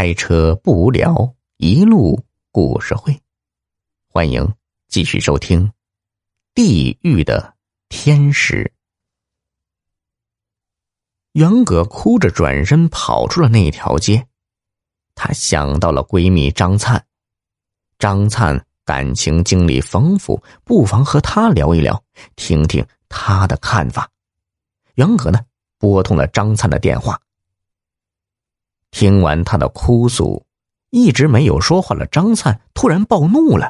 开车不无聊，一路故事会，欢迎继续收听《地狱的天使》。袁葛哭着转身跑出了那条街，她想到了闺蜜张灿，张灿感情经历丰富，不妨和她聊一聊，听听她的看法。袁葛呢，拨通了张灿的电话。听完他的哭诉，一直没有说话的张灿突然暴怒了：“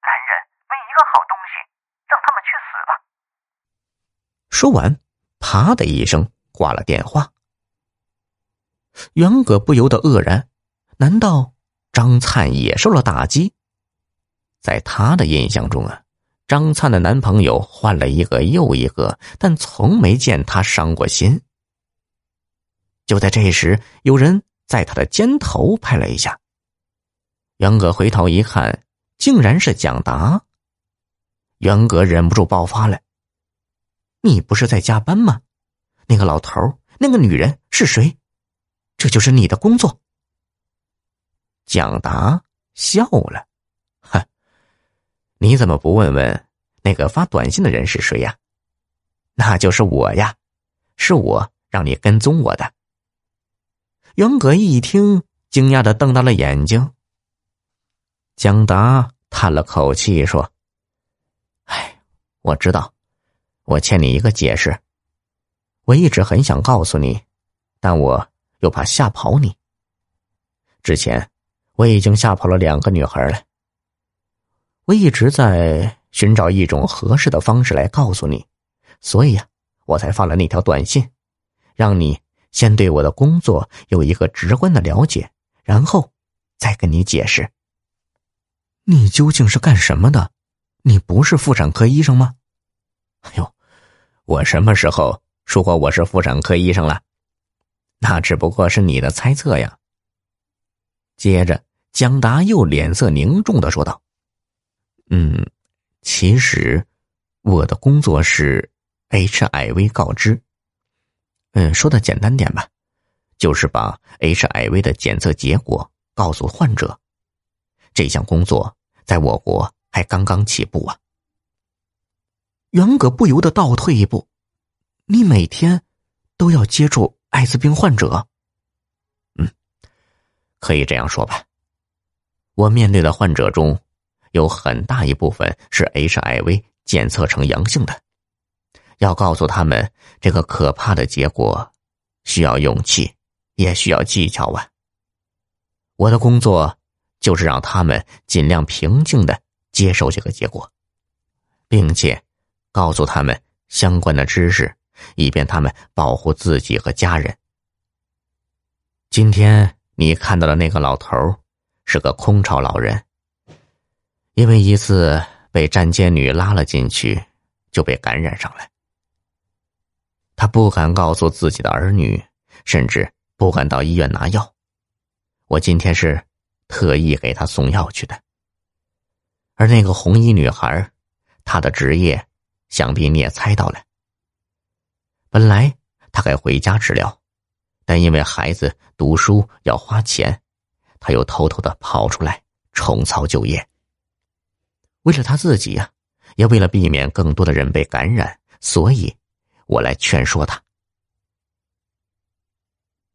男人没一个好东西，让他们去死吧！”说完，啪的一声挂了电话。袁葛不由得愕然：难道张灿也受了打击？在他的印象中啊，张灿的男朋友换了一个又一个，但从没见他伤过心。就在这时，有人在他的肩头拍了一下。袁哥回头一看，竟然是蒋达。袁哥忍不住爆发了：“你不是在加班吗？那个老头那个女人是谁？这就是你的工作？”蒋达笑了：“哼，你怎么不问问那个发短信的人是谁呀？那就是我呀，是我让你跟踪我的。”袁葛一听，惊讶的瞪大了眼睛。蒋达叹了口气说：“哎，我知道，我欠你一个解释。我一直很想告诉你，但我又怕吓跑你。之前我已经吓跑了两个女孩了。我一直在寻找一种合适的方式来告诉你，所以呀，我才发了那条短信，让你。”先对我的工作有一个直观的了解，然后再跟你解释。你究竟是干什么的？你不是妇产科医生吗？哎呦，我什么时候说过我是妇产科医生了？那只不过是你的猜测呀。接着，蒋达又脸色凝重的说道：“嗯，其实我的工作是 HIV 告知。”嗯，说的简单点吧，就是把 HIV 的检测结果告诉患者。这项工作在我国还刚刚起步啊。袁葛不由得倒退一步：“你每天都要接触艾滋病患者？”嗯，可以这样说吧。我面对的患者中，有很大一部分是 HIV 检测呈阳性的。要告诉他们这个可怕的结果，需要勇气，也需要技巧啊。我的工作就是让他们尽量平静的接受这个结果，并且告诉他们相关的知识，以便他们保护自己和家人。今天你看到的那个老头是个空巢老人，因为一次被站街女拉了进去，就被感染上了。他不敢告诉自己的儿女，甚至不敢到医院拿药。我今天是特意给他送药去的。而那个红衣女孩，她的职业，想必你也猜到了。本来她该回家治疗，但因为孩子读书要花钱，她又偷偷的跑出来重操旧业。为了他自己呀，也为了避免更多的人被感染，所以。我来劝说他。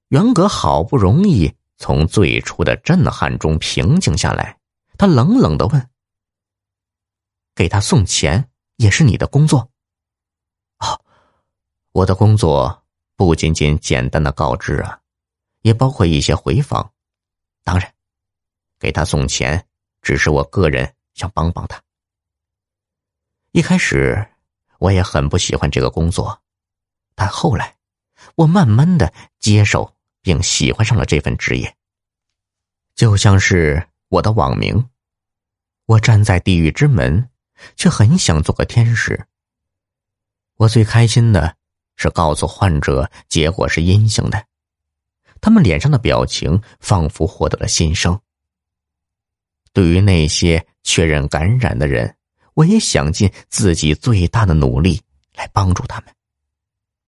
袁格好不容易从最初的震撼中平静下来，他冷冷的问：“给他送钱也是你的工作？”“哦，我的工作不仅仅简单的告知啊，也包括一些回访。当然，给他送钱只是我个人想帮帮他。一开始我也很不喜欢这个工作。”但后来，我慢慢的接受并喜欢上了这份职业。就像是我的网名，我站在地狱之门，却很想做个天使。我最开心的是告诉患者结果是阴性的，他们脸上的表情仿佛获得了新生。对于那些确认感染的人，我也想尽自己最大的努力来帮助他们。